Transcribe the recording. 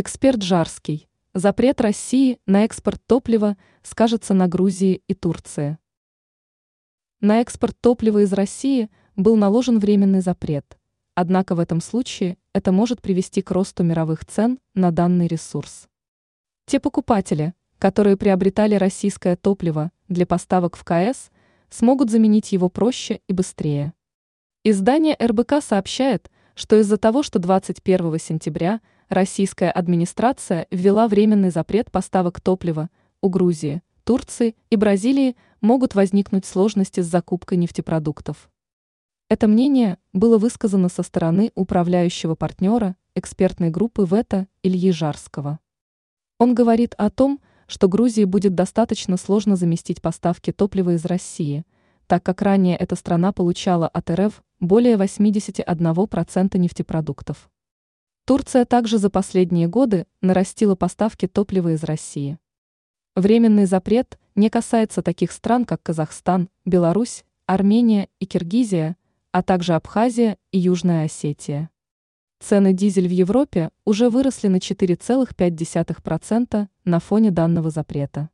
Эксперт Жарский. Запрет России на экспорт топлива скажется на Грузии и Турции. На экспорт топлива из России был наложен временный запрет. Однако в этом случае это может привести к росту мировых цен на данный ресурс. Те покупатели, которые приобретали российское топливо для поставок в КС, смогут заменить его проще и быстрее. Издание РБК сообщает, что из-за того, что 21 сентября российская администрация ввела временный запрет поставок топлива, у Грузии, Турции и Бразилии могут возникнуть сложности с закупкой нефтепродуктов. Это мнение было высказано со стороны управляющего партнера экспертной группы ВЭТА Ильи Жарского. Он говорит о том, что Грузии будет достаточно сложно заместить поставки топлива из России, так как ранее эта страна получала от РФ более 81% нефтепродуктов. Турция также за последние годы нарастила поставки топлива из России. Временный запрет не касается таких стран, как Казахстан, Беларусь, Армения и Киргизия, а также Абхазия и Южная Осетия. Цены дизель в Европе уже выросли на 4,5% на фоне данного запрета.